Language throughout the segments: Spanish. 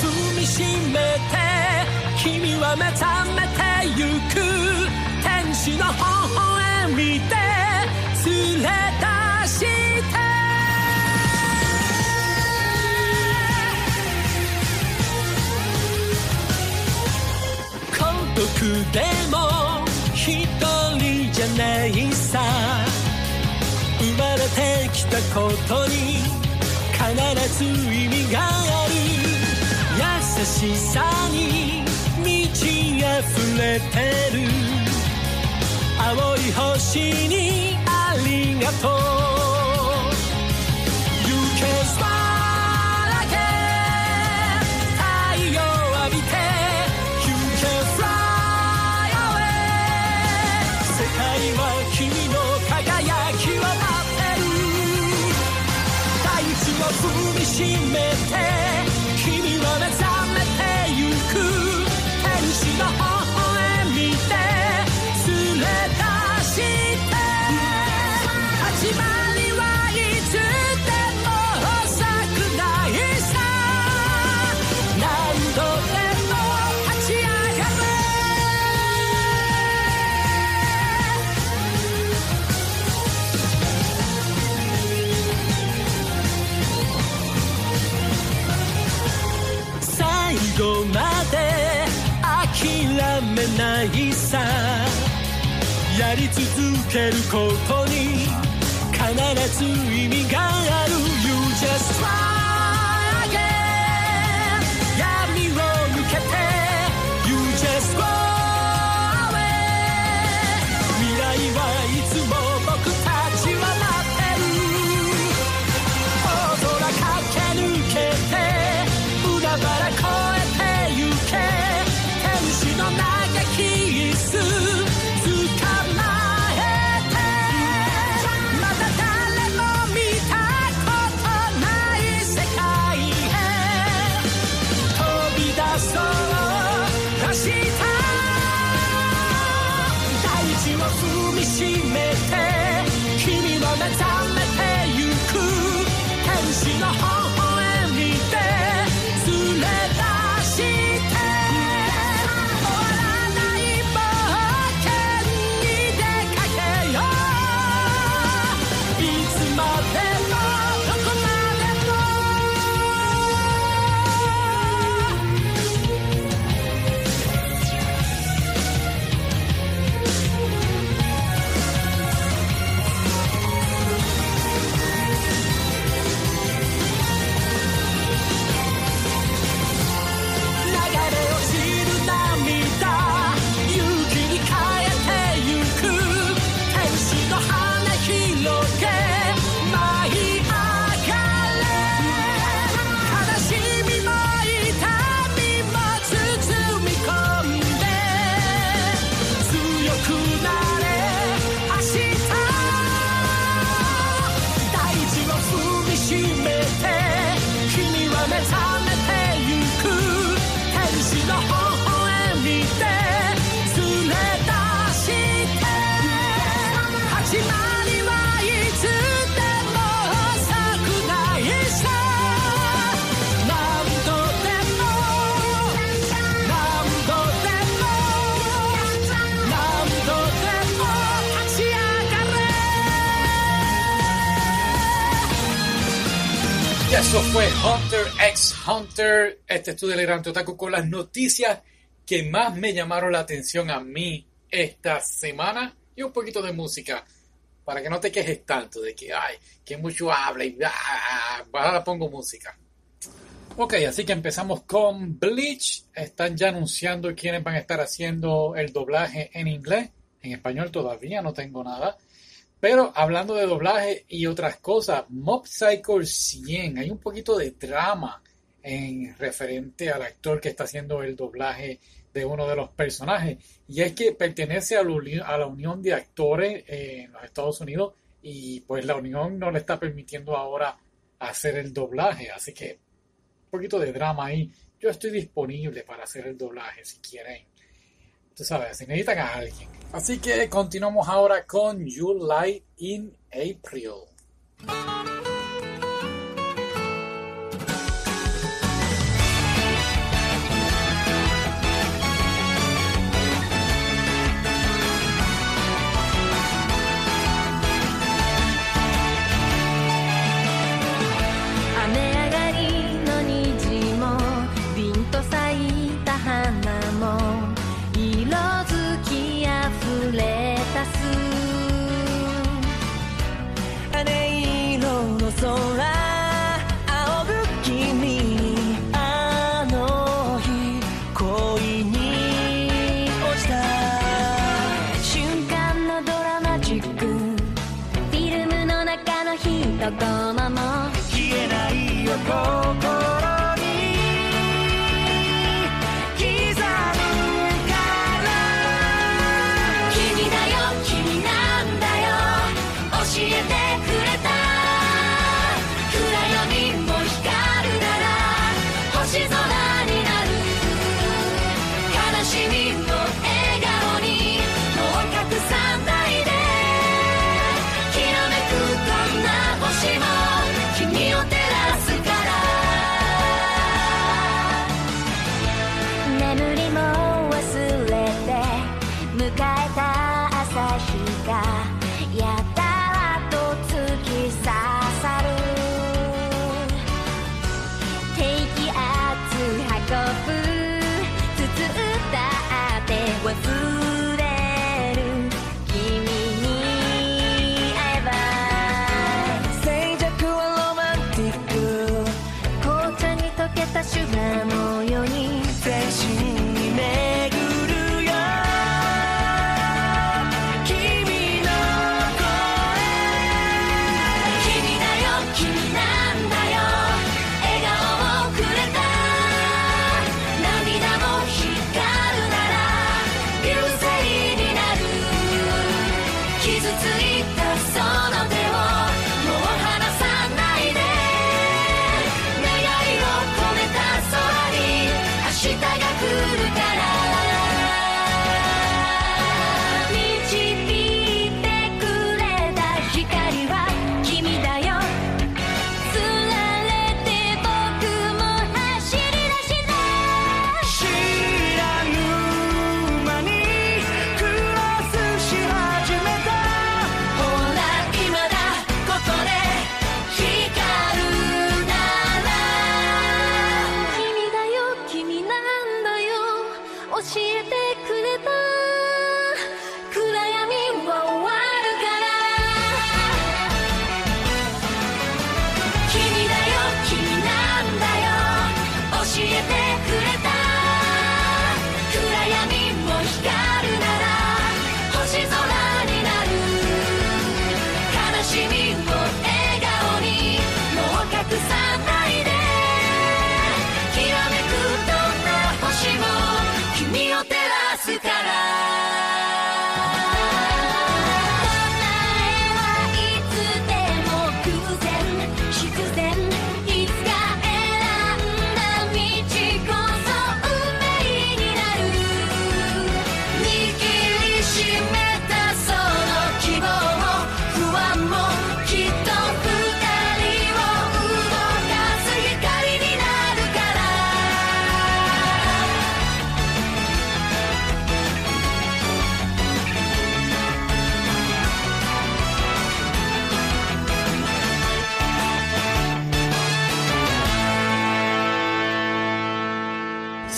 踏みしめて君は目覚めてゆく天使の微笑みで連れ出して。孤独でも一人じゃないさ。生まれてきたことに必ず意味がある。しさに満ち溢れてる。青い星にありがとう。You can smile めないさ。やり続けることに必ず意味がある。You just try eso fue Hunter x Hunter, este estudio del Gran Otaku con las noticias que más me llamaron la atención a mí esta semana y un poquito de música para que no te quejes tanto de que, ay, que mucho habla y ah, ahora pongo música. Ok, así que empezamos con Bleach. Están ya anunciando quiénes van a estar haciendo el doblaje en inglés. En español todavía no tengo nada. Pero hablando de doblaje y otras cosas, Mob Psycho 100, hay un poquito de drama en referente al actor que está haciendo el doblaje de uno de los personajes. Y es que pertenece a la, unión de actores eh, en los Estados Unidos y pues la unión no le está permitiendo ahora hacer el doblaje. Así que un poquito de drama ahí. Yo estoy disponible para hacer el doblaje si quieren. Tú sabes, si necesitan a alguien. Así que continuamos ahora con July in April. done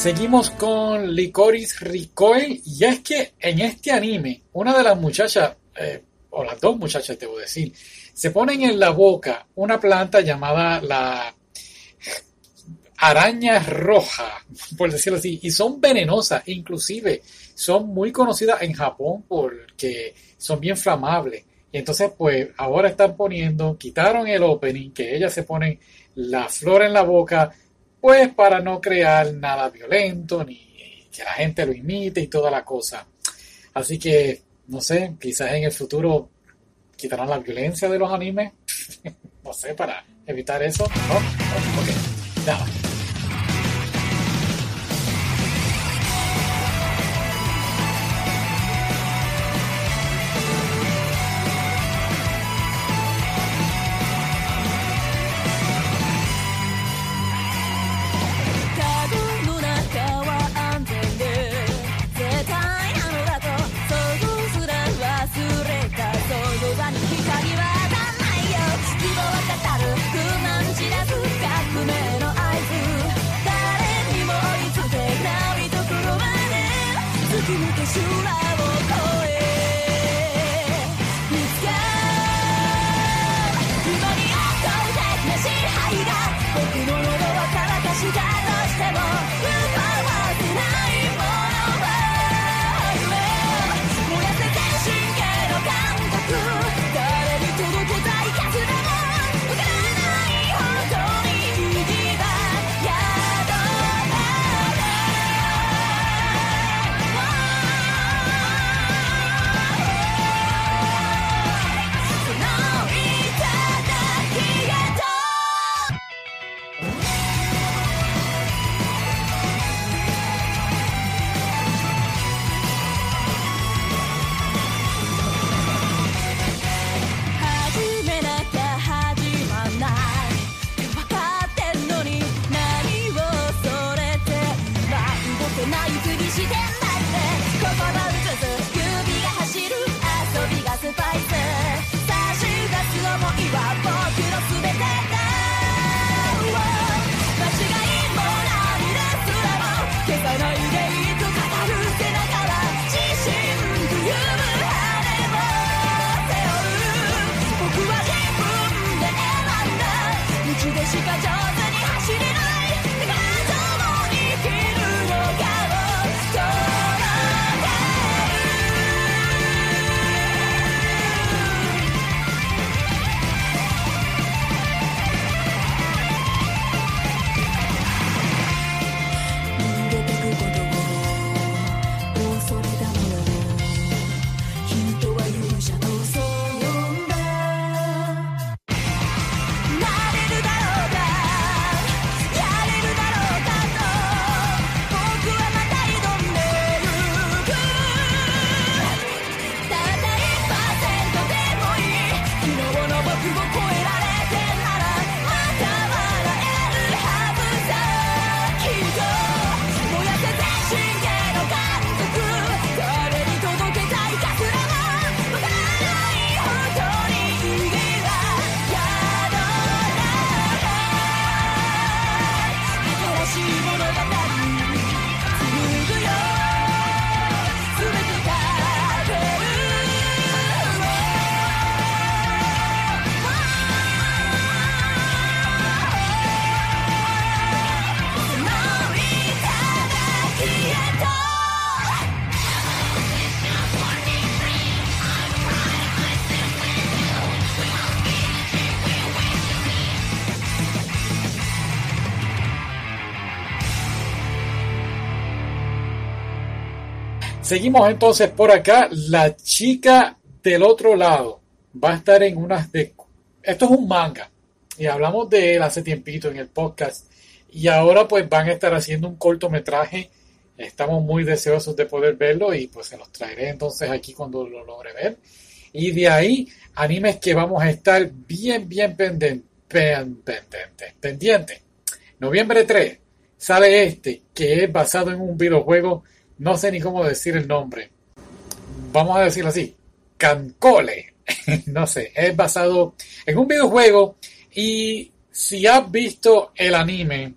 Seguimos con Licoris Ricoe y es que en este anime una de las muchachas, eh, o las dos muchachas debo decir, se ponen en la boca una planta llamada la araña roja, por decirlo así, y son venenosas, inclusive son muy conocidas en Japón porque son bien flamables. Y entonces, pues ahora están poniendo, quitaron el opening, que ellas se ponen la flor en la boca pues para no crear nada violento ni que la gente lo imite y toda la cosa. Así que, no sé, quizás en el futuro quitarán la violencia de los animes. no sé, para evitar eso. No, okay. nada. Seguimos entonces por acá. La chica del otro lado va a estar en unas de... Esto es un manga. Y hablamos de él hace tiempito en el podcast. Y ahora pues van a estar haciendo un cortometraje. Estamos muy deseosos de poder verlo y pues se los traeré entonces aquí cuando lo logre ver. Y de ahí, animes que vamos a estar bien, bien pendientes. Pendiente, pendiente. Noviembre 3 sale este, que es basado en un videojuego, no sé ni cómo decir el nombre. Vamos a decirlo así, Cancole. no sé, es basado en un videojuego y si has visto el anime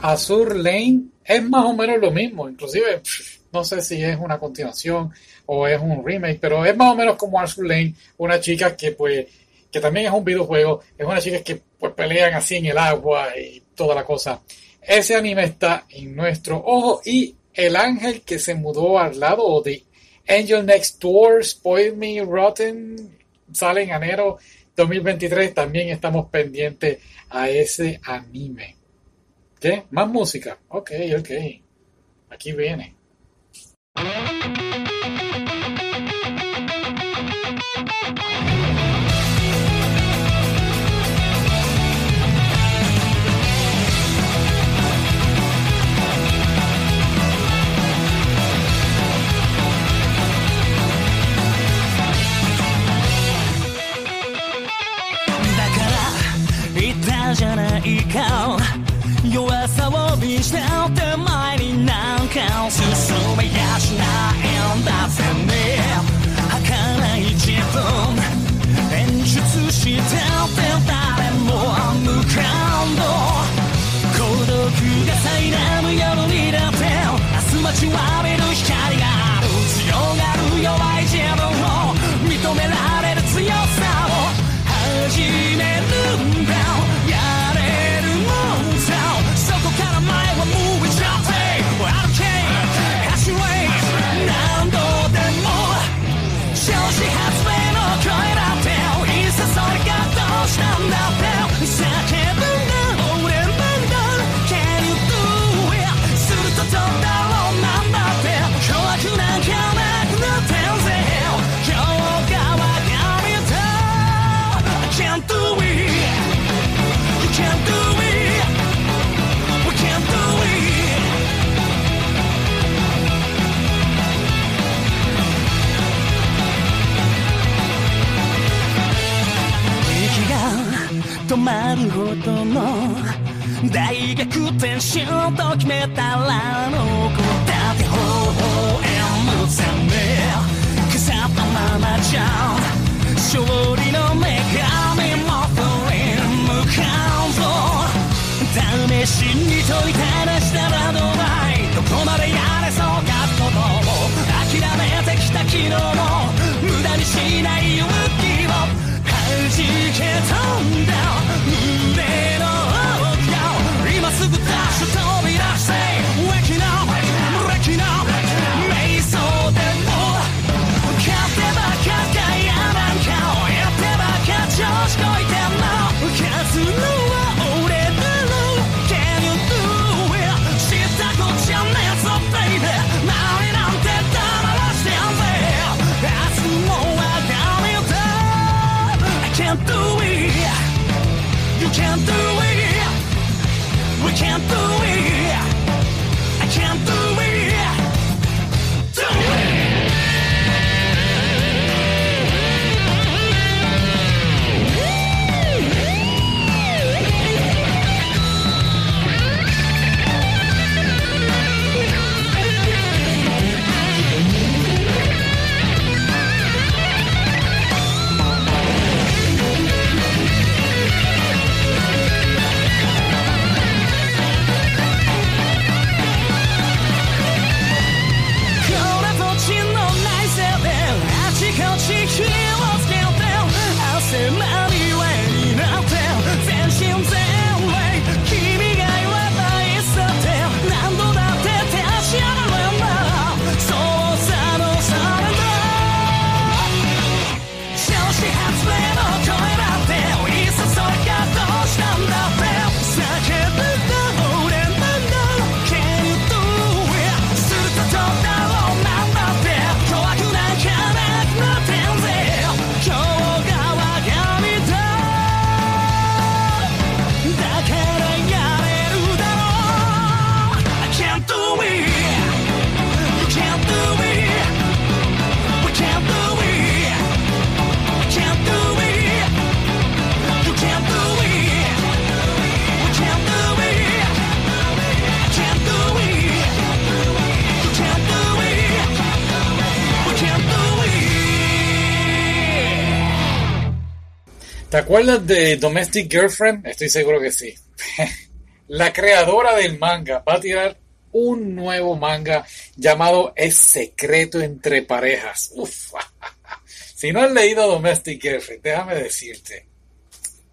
Azur Lane, es más o menos lo mismo, inclusive no sé si es una continuación o es un remake, pero es más o menos como Azur Lane, una chica que pues que también es un videojuego, es una chica que pues pelean así en el agua y toda la cosa. Ese anime está en nuestro ojo y el ángel que se mudó al lado o de Angel Next Door, Spoil Me Rotten, sale en enero 2023. También estamos pendientes a ese anime. ¿Qué? Más música. Ok, ok. Aquí viene. you tell どの大逆転しようと決めたら残ったって方法へ無線で腐ったままじゃ勝利の女神も取り向かうぞ試しに問いただしたらどうだいどこまでやれそうかことを諦めてきた昨日も無駄にしない勇 acuerdas de Domestic Girlfriend? Estoy seguro que sí. La creadora del manga va a tirar un nuevo manga llamado Es secreto entre parejas. Uf. Si no has leído Domestic Girlfriend, déjame decirte.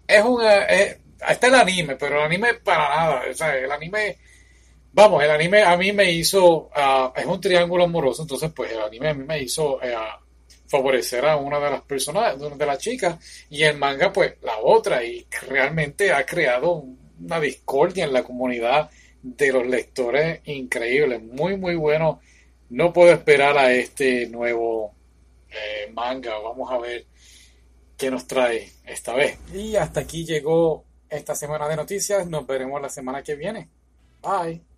Es una. Es, está el anime, pero el anime para nada. El anime. Vamos, el anime a mí me hizo. Uh, es un triángulo amoroso, entonces, pues el anime a mí me hizo. Uh, favorecer a una de las personas, de las chicas, y el manga, pues, la otra, y realmente ha creado una discordia en la comunidad de los lectores increíble, muy, muy bueno. No puedo esperar a este nuevo eh, manga, vamos a ver qué nos trae esta vez. Y hasta aquí llegó esta semana de noticias, nos veremos la semana que viene. Bye.